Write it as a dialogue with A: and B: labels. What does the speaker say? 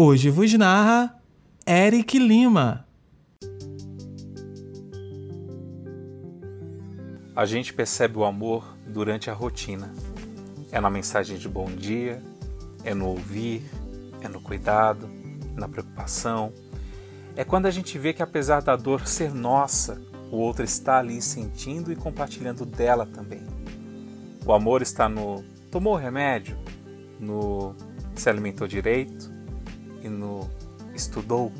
A: Hoje vos narra Eric Lima.
B: A gente percebe o amor durante a rotina. É na mensagem de bom dia, é no ouvir, é no cuidado, na preocupação. É quando a gente vê que apesar da dor ser nossa, o outro está ali sentindo e compartilhando dela também. O amor está no tomou o remédio, no se alimentou direito e no estudou.